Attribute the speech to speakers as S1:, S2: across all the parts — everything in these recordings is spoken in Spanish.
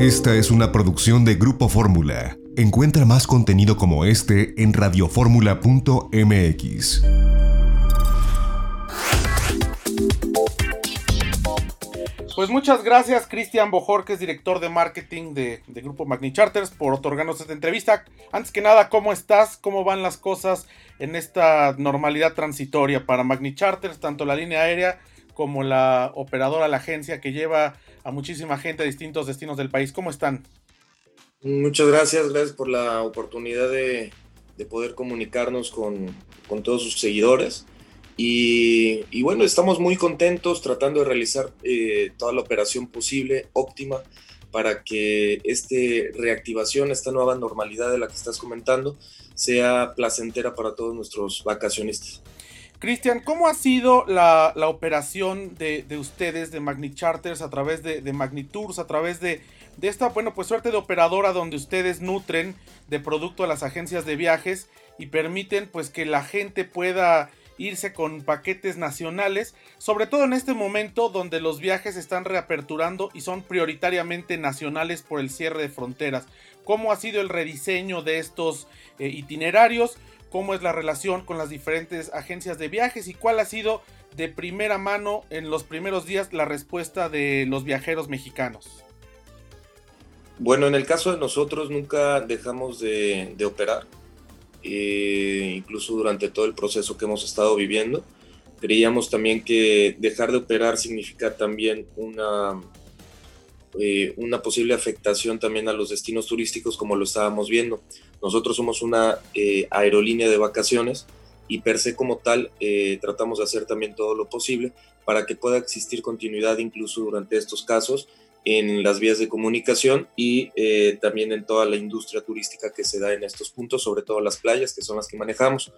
S1: Esta es una producción de Grupo Fórmula. Encuentra más contenido como este en radioformula.mx.
S2: Pues muchas gracias, Cristian Bojor, es director de marketing de, Grupo Magni Charters, por otorgarnos esta entrevista. Antes que nada, ¿cómo estás? ¿Cómo van las cosas en esta normalidad transitoria para Magni Charters, tanto la línea aérea como la operadora, la agencia que lleva a muchísima gente a distintos destinos del país? ¿Cómo están?
S3: Muchas gracias, gracias por la oportunidad de, poder comunicarnos con, con todos sus seguidores. Y, bueno, estamos muy contentos tratando de realizar eh, toda la operación posible, óptima, para que esta reactivación, esta nueva normalidad de la que estás comentando, sea placentera para todos nuestros vacacionistas.
S2: Cristian, ¿cómo ha sido la, operación de, ustedes, de Magni Charters, a través de, Magnitours, a través de, de esta, bueno, pues suerte de operadora donde ustedes nutren de producto a las agencias de viajes y permiten pues que la gente pueda irse con paquetes nacionales, sobre todo en este momento donde los viajes están reaperturando y son prioritariamente nacionales por el cierre de fronteras. ¿Cómo ha sido el rediseño de estos eh, itinerarios? ¿Cómo es la relación con las diferentes agencias de viajes? ¿Y cuál ha sido de primera mano en los primeros días la respuesta de los viajeros mexicanos?
S3: Bueno, en el caso de nosotros nunca dejamos de operar eh, incluso durante todo el proceso que hemos estado viviendo. Creíamos también que dejar de operar significa también una, eh, una posible afectación también a los destinos turísticos como lo estábamos viendo. Nosotros somos una eh, aerolínea de vacaciones y per se como tal tratamos de hacer también todo lo posible para que pueda existir continuidad incluso durante estos casos en las vías de comunicación y eh, también en toda la industria turística que se da en estos puntos, sobre todo las playas, que son las que manejamos.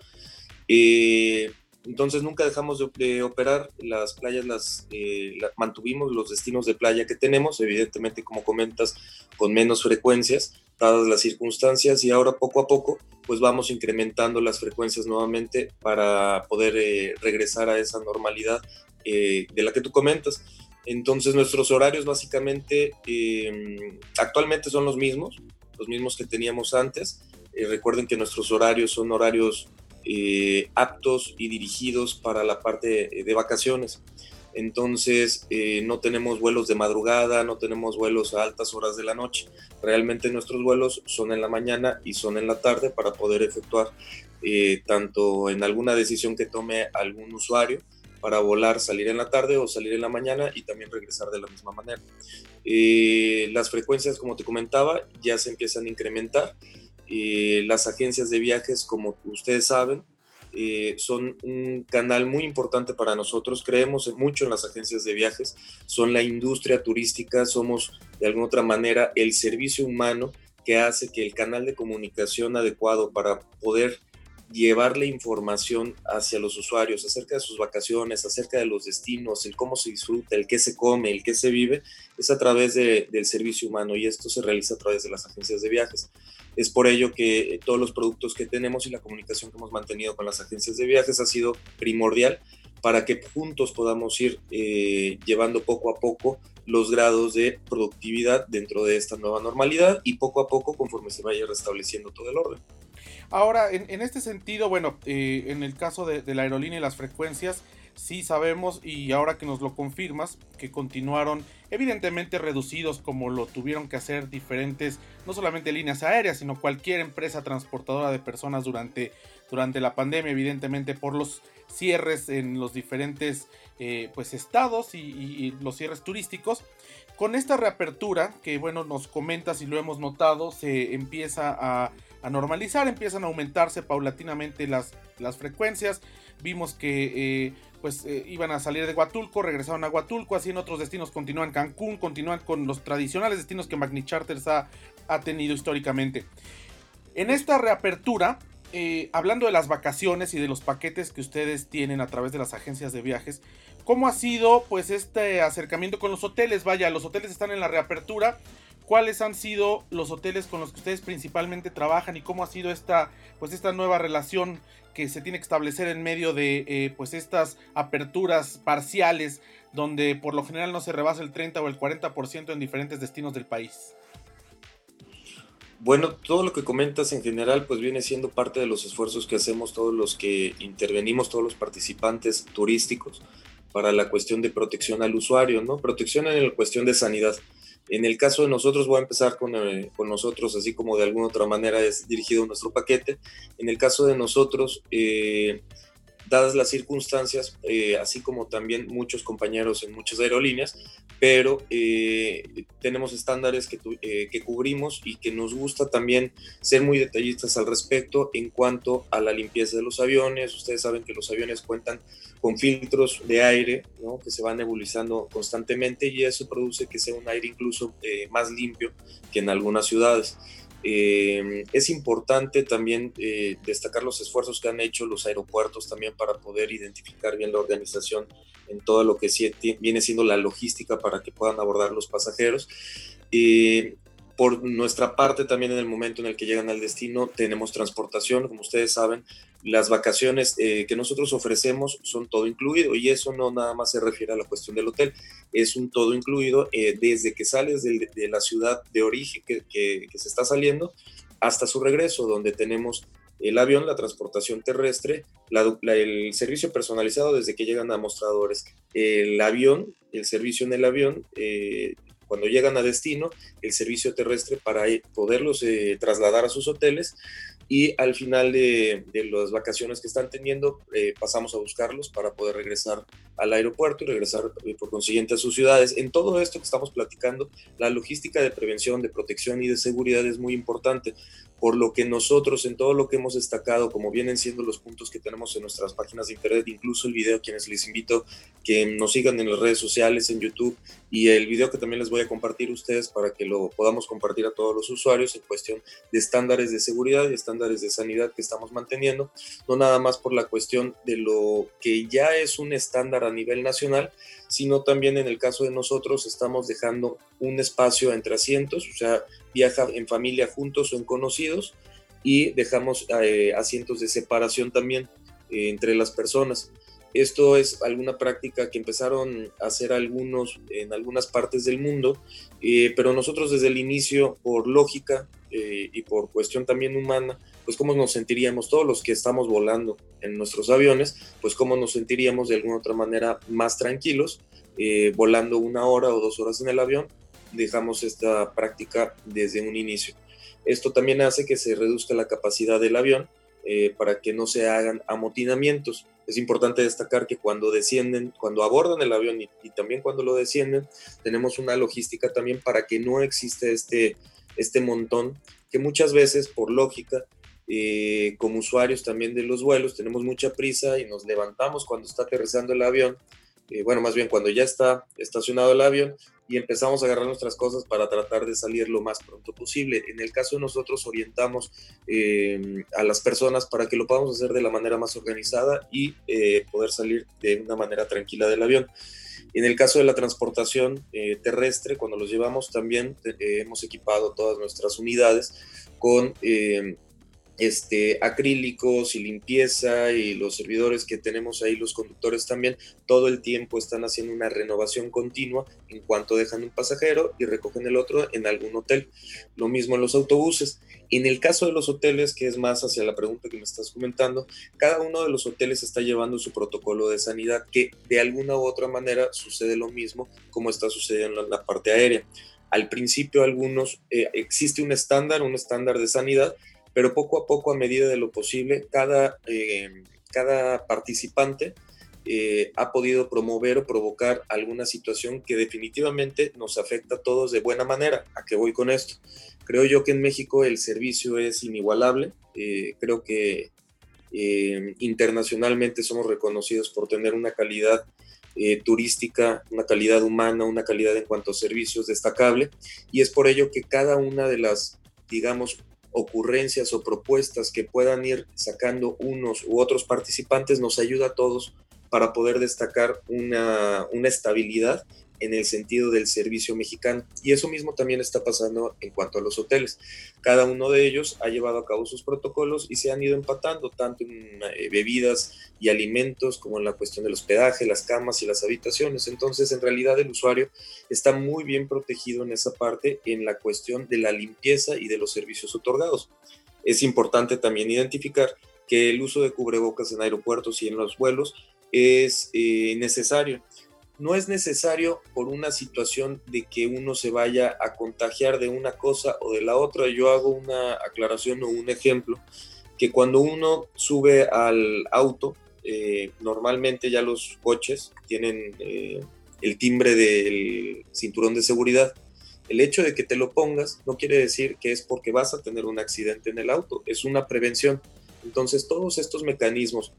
S3: Eh, entonces nunca dejamos de, operar las playas, las eh, mantuvimos los destinos de playa que tenemos, evidentemente como comentas, con menos frecuencias, dadas las circunstancias, y ahora poco a poco pues vamos incrementando las frecuencias nuevamente para poder regresar a esa normalidad de la que tú comentas. Entonces nuestros horarios básicamente em, actualmente son los mismos, los mismos que teníamos antes. Eh, recuerden que nuestros horarios son horarios eh, aptos y dirigidos para la parte de, vacaciones. Entonces eh, no tenemos vuelos de madrugada, no tenemos vuelos a altas horas de la noche. Realmente nuestros vuelos son en la mañana y son en la tarde para poder efectuar tanto en alguna decisión que tome algún usuario, para volar, salir en la tarde o salir en la mañana y también regresar de la misma manera. Eh, las frecuencias, como te comentaba, ya se empiezan a incrementar. Eh, las agencias de viajes, como ustedes saben, eh, son un canal muy importante para nosotros. Creemos mucho en las agencias de viajes. Son la industria turística, somos de alguna otra manera el servicio humano que hace que el canal de comunicación adecuado para poder llevarle información hacia los usuarios acerca de sus vacaciones, acerca de los destinos, el cómo se disfruta, el qué se come, el qué se vive, es a través del servicio humano y esto se realiza a través de las agencias de viajes. Es por ello que todos los productos que tenemos y la comunicación que hemos mantenido con las agencias de viajes ha sido primordial para que juntos podamos ir eh, llevando poco a poco los grados de productividad dentro de esta nueva normalidad y poco a poco conforme se vaya restableciendo todo el orden.
S2: Ahora, en, este sentido, bueno, eh, en el caso de, la aerolínea y las frecuencias, sí sabemos y ahora que nos lo confirmas, que continuaron evidentemente reducidos como lo tuvieron que hacer diferentes, no solamente líneas aéreas, sino cualquier empresa transportadora de personas durante, durante la pandemia, evidentemente por los cierres en los diferentes eh, pues estados y, los cierres turísticos. Con esta reapertura, que bueno, nos comentas y lo hemos notado, se empieza a a normalizar, empiezan a aumentarse paulatinamente las, las frecuencias. Vimos que eh, pues eh, iban a salir de Huatulco, regresaron a Huatulco, así en otros destinos continúan Cancún, continúan con los tradicionales destinos que Magni Charters ha, tenido históricamente. En esta reapertura, eh, hablando de las vacaciones y de los paquetes que ustedes tienen a través de las agencias de viajes, ¿cómo ha sido pues este acercamiento con los hoteles? Vaya, los hoteles están en la reapertura, cuáles han sido los hoteles con los que ustedes principalmente trabajan y cómo ha sido esta, pues esta nueva relación que se tiene que establecer en medio de eh, pues estas aperturas parciales donde por lo general no se rebasa el 30 o el 40% en diferentes destinos del país?
S3: Bueno, todo lo que comentas en general pues viene siendo parte de los esfuerzos que hacemos todos los que intervenimos, todos los participantes turísticos para la cuestión de protección al usuario, ¿no? Protección en la cuestión de sanidad. En el caso de nosotros, voy a empezar con, eh, con, nosotros, así como de alguna otra manera es dirigido nuestro paquete. En el caso de nosotros, eh, dadas las circunstancias, eh, así como también muchos compañeros en muchas aerolíneas, pero eh, tenemos estándares que, eh, que, cubrimos y que nos gusta también ser muy detallistas al respecto en cuanto a la limpieza de los aviones. Ustedes saben que los aviones cuentan con filtros de aire ¿no? que se van nebulizando constantemente y eso produce que sea un aire incluso más limpio que en algunas ciudades. Eh, es importante también eh, destacar los esfuerzos que han hecho los aeropuertos también para poder identificar bien la organización en todo lo que viene siendo la logística para que puedan abordar los pasajeros. Eh, por nuestra parte, también en el momento en el que llegan al destino, tenemos transportación. Como ustedes saben, las vacaciones eh, que nosotros ofrecemos son todo incluido y eso no nada más se refiere a la cuestión del hotel, es un todo incluido eh, desde que sales de, la ciudad de origen que, que, se está saliendo hasta su regreso, donde tenemos el avión, la transportación terrestre, el servicio personalizado desde que llegan a mostradores, el avión, el servicio en el avión, eh, cuando llegan a destino, el servicio terrestre para poderlos eh, trasladar a sus hoteles y al final de, las vacaciones que están teniendo eh, pasamos a buscarlos para poder regresar al aeropuerto y regresar eh, por consiguiente a sus ciudades. En todo esto que estamos platicando, la logística de prevención, de protección y de seguridad es muy importante por lo que nosotros en todo lo que hemos destacado, como vienen siendo los puntos que tenemos en nuestras páginas de internet, incluso el video, quienes les invito que nos sigan en las redes sociales, en YouTube, y el video que también les voy a compartir a ustedes para que lo podamos compartir a todos los usuarios en cuestión de estándares de seguridad y estándares de sanidad que estamos manteniendo, no nada más por la cuestión de lo que ya es un estándar a nivel nacional, sino también en el caso de nosotros estamos dejando un espacio entre asientos, o sea, viaja en familia juntos o en conocidos y dejamos eh, asientos de separación también eh, entre las personas. Esto es alguna práctica que empezaron a hacer algunos en algunas partes del mundo, eh, pero nosotros desde el inicio, por lógica y por cuestión también humana, pues cómo nos sentiríamos todos los que estamos volando en nuestros aviones, pues cómo nos sentiríamos de alguna otra manera más tranquilos, volando una hora o dos horas en el avión, dejamos esta práctica desde un inicio. Esto también hace que se reduzca la capacidad del avión eh, para que no se hagan amotinamientos. Es importante destacar que cuando descienden, cuando abordan el avión y, también cuando lo descienden, tenemos una logística también para que no exista este, este montón que muchas veces por lógica eh, como usuarios también de los vuelos tenemos mucha prisa y nos levantamos cuando está aterrizando el avión eh, bueno, más bien cuando ya está estacionado el avión y empezamos a agarrar nuestras cosas para tratar de salir lo más pronto posible. En el caso de nosotros orientamos eh, a las personas para que lo podamos hacer de la manera más organizada y eh, poder salir de una manera tranquila del avión. En el caso de la transportación terrestre, cuando los llevamos también hemos equipado todas nuestras unidades con este, acrílicos y limpieza y los servidores que tenemos ahí, los conductores también, todo el tiempo están haciendo una renovación continua en cuanto dejan un pasajero y recogen el otro en algún hotel. Lo mismo en los autobuses. En el caso de los hoteles, que es más hacia la pregunta que me estás comentando, cada uno de los hoteles está llevando su protocolo de sanidad, que de alguna u otra manera sucede lo mismo como está sucediendo en la parte aérea. Al principio algunos, eh, existe un estándar, un estándar de sanidad, pero poco a poco, a medida de lo posible, cada, eh, cada participante eh, ha podido promover o provocar alguna situación que definitivamente nos afecta a todos de buena manera. ¿A qué voy con esto? Creo yo que en México el servicio es inigualable. Eh, creo que internacionalmente somos reconocidos por tener una calidad turística, una calidad humana, una calidad en cuanto a servicios destacable. Y es por ello que cada una de las, digamos, ocurrencias o propuestas que puedan ir sacando unos u otros participantes nos ayuda a todos para poder destacar una, estabilidad en el sentido del servicio mexicano. Y eso mismo también está pasando en cuanto a los hoteles. Cada uno de ellos ha llevado a cabo sus protocolos y se han ido empatando tanto en eh, bebidas y alimentos como en la cuestión del hospedaje, las camas y las habitaciones. Entonces, en realidad el usuario está muy bien protegido en esa parte en la cuestión de la limpieza y de los servicios otorgados. Es importante también identificar que el uso de cubrebocas en aeropuertos y en los vuelos es eh, necesario. No es necesario por una situación de que uno se vaya a contagiar de una cosa o de la otra. Yo hago una aclaración o un ejemplo, que cuando uno sube al auto, eh, normalmente ya los coches tienen eh, el timbre del cinturón de seguridad. El hecho de que te lo pongas no quiere decir que es porque vas a tener un accidente en el auto, es una prevención. Entonces todos estos mecanismos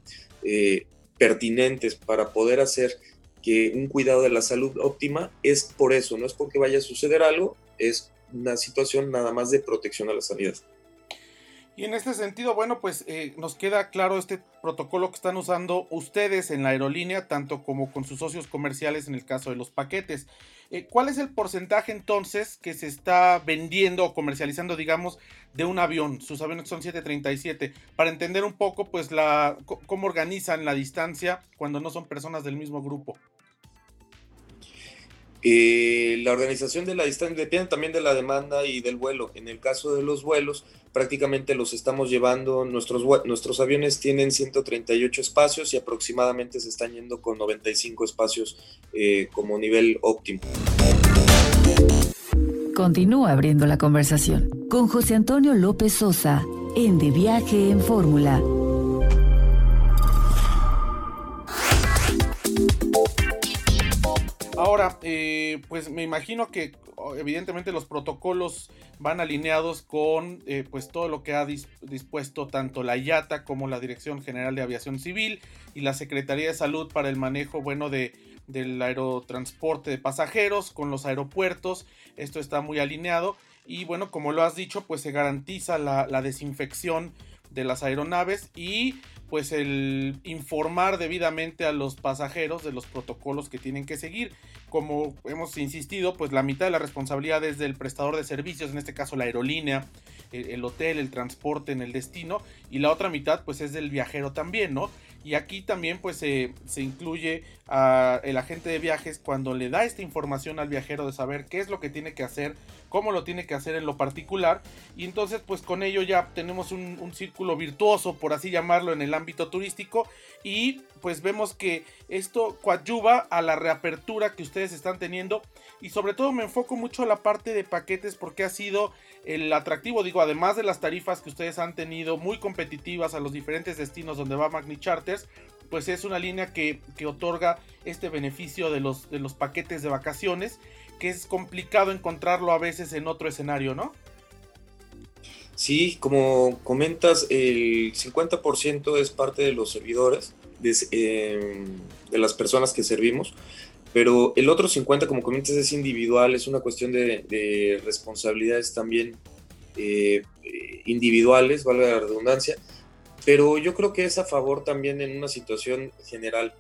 S3: pertinentes para poder hacer que un cuidado de la salud óptima es por eso, no es porque vaya a suceder algo, es una situación nada más de protección a la salud.
S2: Y en este sentido, bueno, pues eh, nos queda claro este protocolo que están usando ustedes en la aerolínea, tanto como con sus socios comerciales en el caso de los paquetes. Eh, ¿Cuál es el porcentaje entonces que se está vendiendo o comercializando, digamos, de un avión? Sus aviones son 737, para entender un poco, pues, la, cómo organizan la distancia cuando no son personas del mismo grupo.
S3: Eh, la organización de la distancia depende también de la demanda y del vuelo. En el caso de los vuelos, prácticamente los estamos llevando, nuestros, nuestros aviones tienen 138 espacios y aproximadamente se están yendo con 95 espacios eh, como nivel óptimo.
S4: Continúa abriendo la conversación con José Antonio López Sosa en De Viaje en Fórmula.
S2: Ahora, eh, pues me imagino que evidentemente los protocolos van alineados con eh, pues todo lo que ha dispuesto tanto la IATA como la Dirección General de Aviación Civil y la Secretaría de Salud para el manejo bueno de del aerotransporte de pasajeros con los aeropuertos. Esto está muy alineado y bueno, como lo has dicho, pues se garantiza la desinfección de las aeronaves y pues el informar debidamente a los pasajeros de los protocolos que tienen que seguir. Como hemos insistido, pues la mitad de la responsabilidad es del prestador de servicios, en este caso la aerolínea, el, hotel, el transporte en el destino, y la otra mitad pues es del viajero también, ¿no? Y aquí también pues se incluye a el agente de viajes cuando le da esta información al viajero de saber qué es lo que tiene que hacer, cómo lo tiene que hacer en lo particular. Y entonces pues con ello ya tenemos un, círculo virtuoso, por así llamarlo, en el ámbito turístico. Y pues vemos que esto coadyuva a la reapertura que ustedes están teniendo. Y sobre todo me enfoco mucho a la parte de paquetes porque ha sido el atractivo, digo, además de las tarifas que ustedes han tenido muy competitivas a los diferentes destinos donde va Magni Charters, pues es una línea que, otorga este beneficio de los, de los paquetes de vacaciones, que es complicado encontrarlo a veces en otro escenario, ¿no?
S3: Sí, como comentas, el 50% es parte de los servidores, de, em, de, las personas que servimos, pero el otro 50%, como comentas, es individual, es una cuestión de, responsabilidades también eh, individuales, valga la redundancia, pero yo creo que es a favor también en una situación general.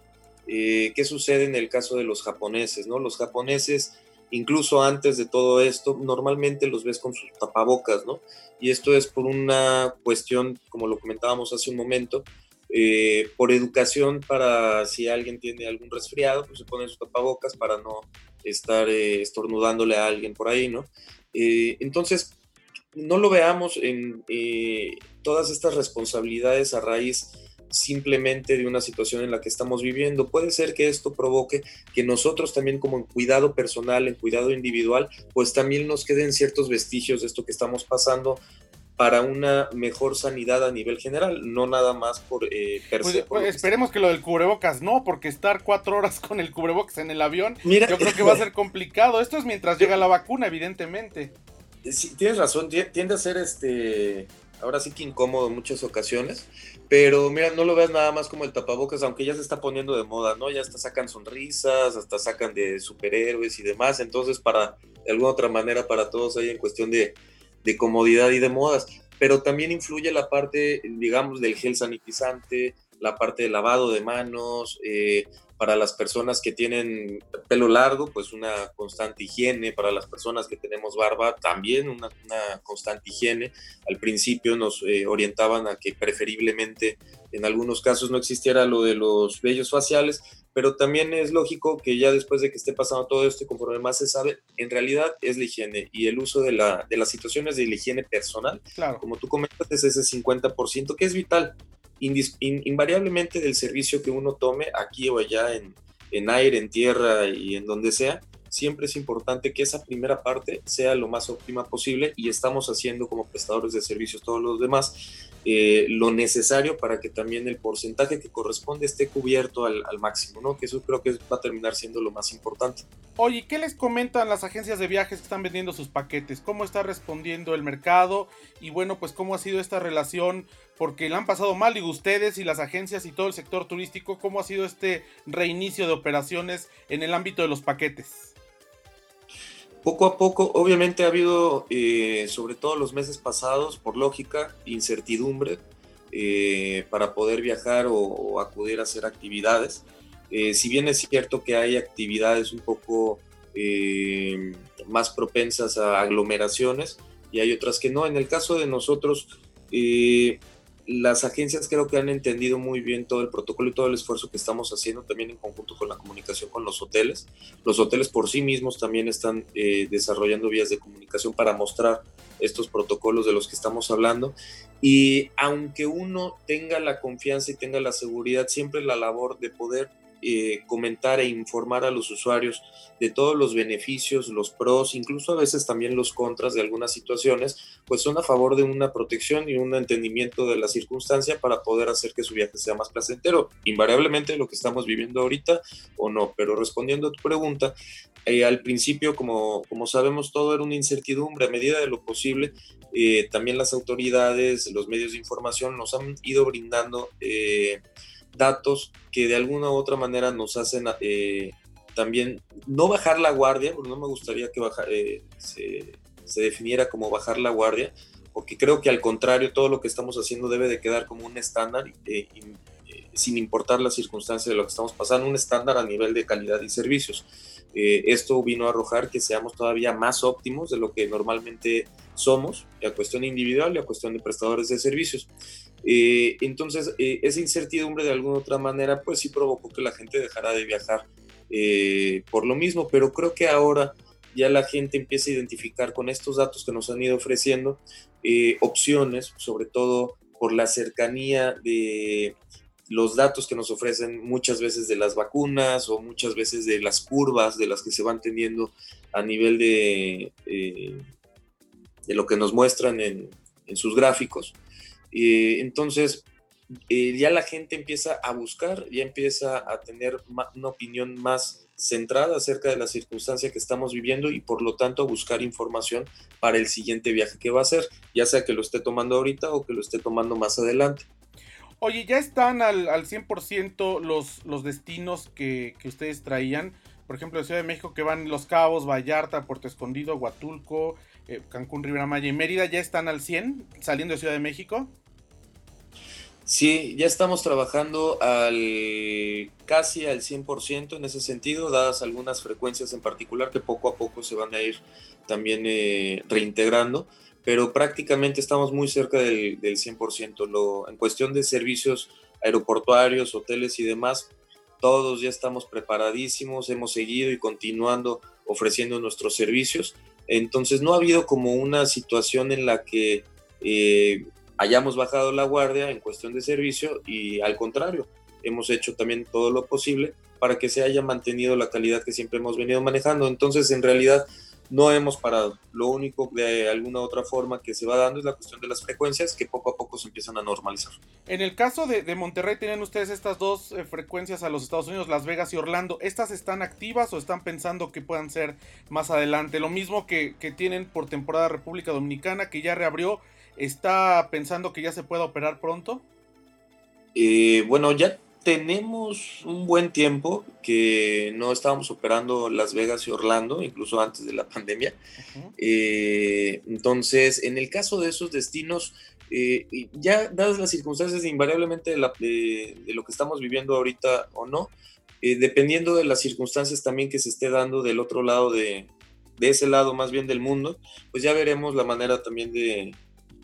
S3: Eh, ¿Qué sucede en el caso de los japoneses? ¿no? Los japoneses, incluso antes de todo esto, normalmente los ves con sus tapabocas, ¿no? Y esto es por una cuestión, como lo comentábamos hace un momento, eh, por educación para si alguien tiene algún resfriado, pues se pone sus tapabocas para no estar eh, estornudándole a alguien por ahí, ¿no? entonces, no lo veamos en todas estas responsabilidades a raíz simplemente de una situación en la que estamos viviendo. Puede ser que esto provoque que nosotros también como en cuidado personal, en cuidado individual, pues también nos queden ciertos vestigios de esto que estamos pasando para una mejor sanidad a nivel general, no nada más por eh,
S2: pues, pues, esperemos que lo del cubrebocas no, porque estar cuatro horas con el cubrebocas en el avión, yo creo que va a ser complicado. Esto es mientras llega la vacuna, evidentemente
S3: tienes razón, tiende a ser este, ahora sí que incómodo en muchas ocasiones, pero mira, no lo veas nada más como el tapabocas, aunque ya se está poniendo de moda, ¿no? Ya hasta sacan sonrisas, hasta sacan de superhéroes y demás, entonces para, de alguna otra manera, para todos hay en cuestión de, de comodidad y de modas, pero también influye la parte, digamos, del gel sanitizante, la parte de lavado de manos, eh, para las personas que tienen pelo largo, pues una constante higiene, para las personas que tenemos barba, también una, constante higiene. Al principio nos eh, orientaban a que preferiblemente en algunos casos no existiera lo de los vellos faciales, pero también es lógico que ya después de que esté pasando todo esto y conforme más se sabe, en realidad es la higiene y el uso de, la, de las situaciones de la higiene personal, claro. como tú comentas, es ese 50% que es vital invariablemente del servicio que uno tome aquí o allá en, en aire, en tierra y en donde sea, siempre es importante que esa primera parte sea lo más óptima posible y estamos haciendo como prestadores de servicios todos los demás eh, lo necesario para que también el porcentaje que corresponde esté cubierto al, máximo, ¿no? Que eso creo que va a terminar siendo lo más importante.
S2: Oye, ¿qué les comentan las agencias de viajes que están vendiendo sus paquetes? ¿Cómo está respondiendo el mercado? Y bueno, pues cómo ha sido esta relación, porque la han pasado mal, digo, ustedes y las agencias y todo el sector turístico, ¿cómo ha sido este reinicio de operaciones en el ámbito de los paquetes?
S3: Poco a poco, obviamente ha habido, eh, sobre todo los meses pasados, por lógica, incertidumbre eh, para poder viajar o, acudir a hacer actividades. Eh, si bien es cierto que hay actividades un poco más propensas a aglomeraciones y hay otras que no, en el caso de nosotros, las agencias creo que han entendido muy bien todo el protocolo y todo el esfuerzo que estamos haciendo también en conjunto con la comunicación con los hoteles. Los hoteles por sí mismos también están eh, desarrollando vías de comunicación para mostrar estos protocolos de los que estamos hablando. Y aunque uno tenga la confianza y tenga la seguridad, siempre la labor de poder eh, comentar e informar a los usuarios de todos los beneficios, los pros, incluso a veces también los contras de algunas situaciones, pues son a favor de una protección y un entendimiento de la circunstancia para poder hacer que su viaje sea más placentero. Invariablemente lo que estamos viviendo ahorita o no, pero respondiendo a tu pregunta, eh, al principio, como, como sabemos, todo era una incertidumbre. A medida de lo posible, eh, también las autoridades, los medios de información nos han ido brindando datos que de alguna u otra manera nos hacen eh, también no bajar la guardia, porque no me gustaría que eh, se, definiera como bajar la guardia, porque creo que al contrario todo lo que estamos haciendo debe de quedar como un estándar, eh, sin importar la circunstancia de lo que estamos pasando, un estándar a nivel de calidad y servicios. esto vino a arrojar que seamos todavía más óptimos de lo que normalmente somos, a cuestión individual y a cuestión de prestadores de servicios. Eh, entonces, eh, esa incertidumbre de alguna otra manera, pues sí provocó que la gente dejara de viajar eh, por lo mismo, pero creo que ahora ya la gente empieza a identificar con estos datos que nos han ido ofreciendo opciones, sobre todo por la cercanía de los datos que nos ofrecen muchas veces de las vacunas o muchas veces de las curvas de las que se van teniendo a nivel de, de lo que nos muestran en, en sus gráficos. Eh, entonces, eh, ya la gente empieza a buscar, ya empieza a tener una opinión más centrada acerca de la circunstancia que estamos viviendo y por lo tanto a buscar información para el siguiente viaje que va a hacer, ya sea que lo esté tomando ahorita o que lo esté tomando más adelante.
S2: Oye, ya están al, al 100% los, los destinos que, que, ustedes traían. Por ejemplo, de Ciudad de México que van Los Cabos, Vallarta, Puerto Escondido, Huatulco, eh, Cancún, Rivera Maya y Mérida. ¿Ya están al 100 saliendo de Ciudad de México?
S3: Sí, ya estamos trabajando al casi al 100% en ese sentido, dadas algunas frecuencias en particular que poco a poco se van a ir también eh, reintegrando, pero prácticamente estamos muy cerca del, 100%. Lo, en cuestión de servicios aeroportuarios, hoteles y demás, todos ya estamos preparadísimos, hemos seguido y continuando ofreciendo nuestros servicios. Entonces no ha habido como una situación en la que eh, hayamos bajado la guardia en cuestión de servicio y al contrario, hemos hecho también todo lo posible para que se haya mantenido la calidad que siempre hemos venido manejando. Entonces, en realidad, no hemos parado. Lo único de alguna otra forma que se va dando es la cuestión de las frecuencias que poco a poco se empiezan a normalizar.
S2: En el caso de, Monterrey, tienen ustedes estas dos eh, frecuencias a los Estados Unidos, Las Vegas y Orlando. ¿Estas están activas o están pensando que puedan ser más adelante? Lo mismo que, que tienen por temporada República Dominicana, que ya reabrió ¿Está pensando que ya se pueda operar pronto?
S3: Eh, bueno, ya tenemos un buen tiempo que no estábamos operando Las Vegas y Orlando, incluso antes de la pandemia. Eh, entonces, en el caso de esos destinos, Eh, ya dadas las circunstancias invariablemente de, lo que estamos viviendo ahorita o no, eh, dependiendo de las circunstancias también que se esté dando del otro lado de, de ese lado más bien del mundo, pues ya veremos la manera también de,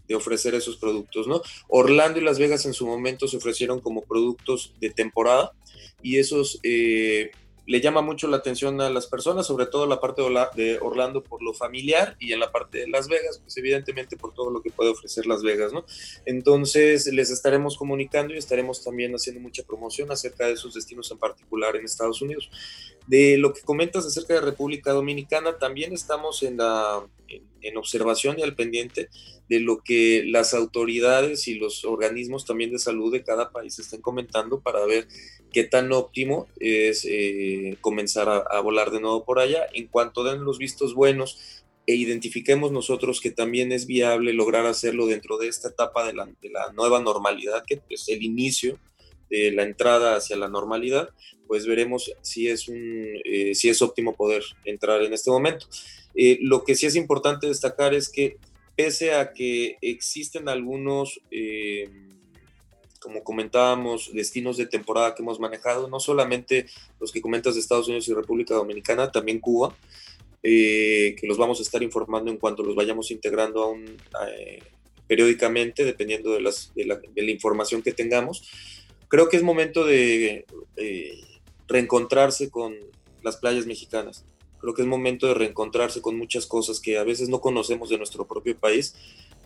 S3: de ofrecer esos productos, ¿no? Orlando y Las Vegas en su momento se ofrecieron como productos de temporada y esos eh, le llama mucho la atención a las personas, sobre todo la parte de Orlando por lo familiar y en la parte de Las Vegas, pues evidentemente por todo lo que puede ofrecer Las Vegas, ¿no? Entonces les estaremos comunicando y estaremos también haciendo mucha promoción acerca de esos destinos en particular en Estados Unidos. De lo que comentas acerca de República Dominicana, también estamos en, la, en, observación y al pendiente de lo que las autoridades y los organismos también de salud de cada país estén comentando para ver qué tan óptimo es eh, comenzar a, volar de nuevo por allá. En cuanto den los vistos buenos e identifiquemos nosotros que también es viable lograr hacerlo dentro de esta etapa de la, de la nueva normalidad, que es el inicio de la entrada hacia la normalidad, pues veremos si es, un, eh, si es óptimo poder entrar en este momento. Eh, lo que sí es importante destacar es que pese a que existen algunos, eh, como comentábamos, destinos de temporada que hemos manejado, no solamente los que comentas de Estados Unidos y República Dominicana, también Cuba, que los vamos a estar informando en cuanto los vayamos integrando aún periódicamente, dependiendo de, la, información que tengamos creo que es momento de eh, reencontrarse con las playas mexicanas. Creo que es momento de reencontrarse con muchas cosas que a veces no conocemos de nuestro propio país.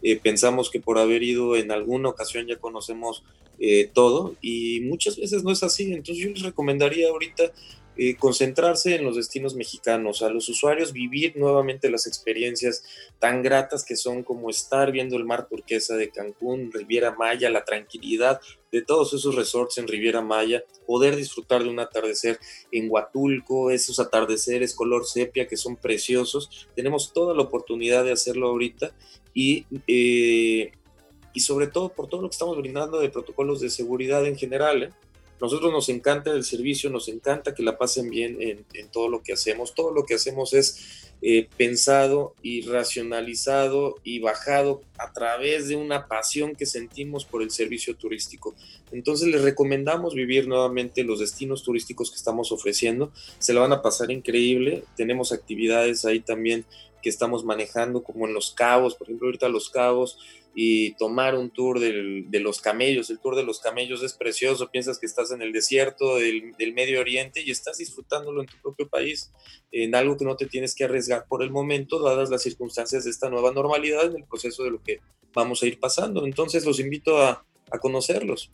S3: Eh, pensamos que por haber ido en alguna ocasión ya conocemos eh, todo y muchas veces no es así. Entonces yo les recomendaría ahorita eh, concentrarse en los destinos mexicanos, a los usuarios vivir nuevamente las experiencias tan gratas que son como estar viendo el mar turquesa de Cancún, Riviera Maya, la tranquilidad de todos esos resorts en Riviera Maya, poder disfrutar de un atardecer en Huatulco, esos atardeceres color sepia que son preciosos. Tenemos toda la oportunidad de hacerlo ahorita y... Eh, y sobre todo por todo lo que estamos brindando de protocolos de seguridad en general. ¿eh? Nosotros nos encanta el servicio, nos encanta que la pasen bien en, todo lo que hacemos. Todo lo que hacemos es eh, pensado y racionalizado y bajado a través de una pasión que sentimos por el servicio turístico. Entonces les recomendamos vivir nuevamente los destinos turísticos que estamos ofreciendo. Se la van a pasar increíble. Tenemos actividades ahí también que estamos manejando, como en Los Cabos, por ejemplo, ahorita Los Cabos y tomar un tour de los camellos. El tour de los camellos es precioso, piensas que estás en el desierto del, Medio Oriente y estás disfrutándolo en tu propio país, en algo que no te tienes que arriesgar por el momento, dadas las circunstancias de esta nueva normalidad en el proceso de lo que vamos a ir pasando. Entonces los invito a, a conocerlos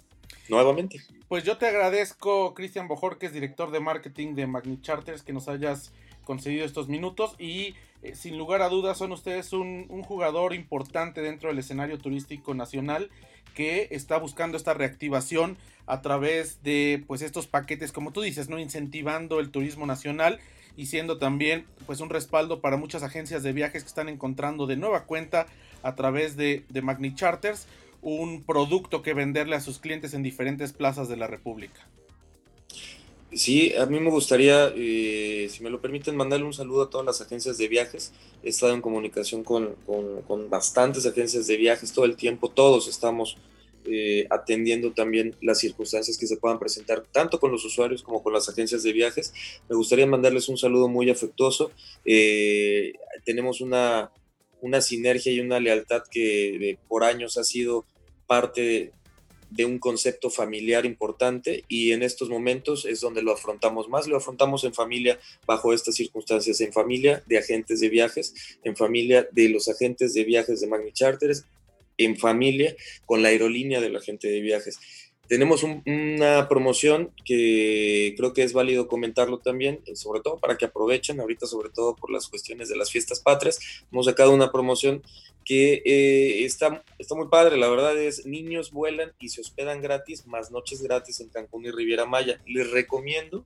S3: nuevamente.
S2: Pues yo te agradezco, Cristian Bojor, que es director de marketing de Magni Charters, que nos hayas concedido estos minutos y eh, sin lugar a dudas son ustedes un, jugador importante dentro del escenario turístico nacional que está buscando esta reactivación a través de pues estos paquetes como tú dices, ¿no? incentivando el turismo nacional y siendo también pues un respaldo para muchas agencias de viajes que están encontrando de nueva cuenta a través de, de Magni Charters un producto que venderle a sus clientes en diferentes plazas de la República.
S3: Sí, a mí me gustaría, eh, si me lo permiten, mandarle un saludo a todas las agencias de viajes. He estado en comunicación con, bastantes agencias de viajes todo el tiempo, todos estamos eh, atendiendo también las circunstancias que se puedan presentar, tanto con los usuarios como con las agencias de viajes. Me gustaría mandarles un saludo muy afectuoso. Eh, tenemos una, una sinergia y una lealtad que por años ha sido parte de un concepto familiar importante y en estos momentos es donde lo afrontamos más, lo afrontamos en familia bajo estas circunstancias, en familia de agentes de viajes, en familia de los agentes de viajes de Magni Charters, en familia con la aerolínea del agente de viajes. Tenemos una promoción que creo que es válido comentarlo también, eh, sobre todo para que aprovechen, ahorita sobre todo por las cuestiones de las fiestas patrias. Hemos sacado una promoción que eh, está, está muy padre, la verdad es niños vuelan y se hospedan gratis, más noches gratis en Cancún y Riviera Maya. Les recomiendo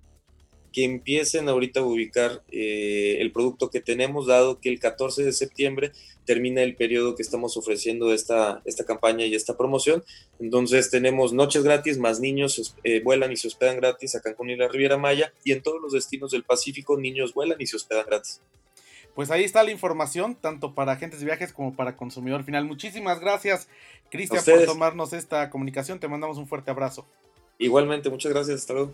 S3: que empiecen ahorita a ubicar eh, el producto que tenemos, dado que el 14 de septiembre termina el periodo que estamos ofreciendo esta, esta campaña y esta promoción. Entonces tenemos noches gratis, más niños eh, vuelan y se hospedan gratis a Cancún y la Riviera Maya, y en todos los destinos del Pacífico niños vuelan y se hospedan gratis.
S2: Pues ahí está la información, tanto para agentes de viajes como para consumidor final. Muchísimas gracias, Cristian, por tomarnos esta comunicación. Te mandamos un fuerte abrazo.
S3: Igualmente, muchas gracias. Hasta luego.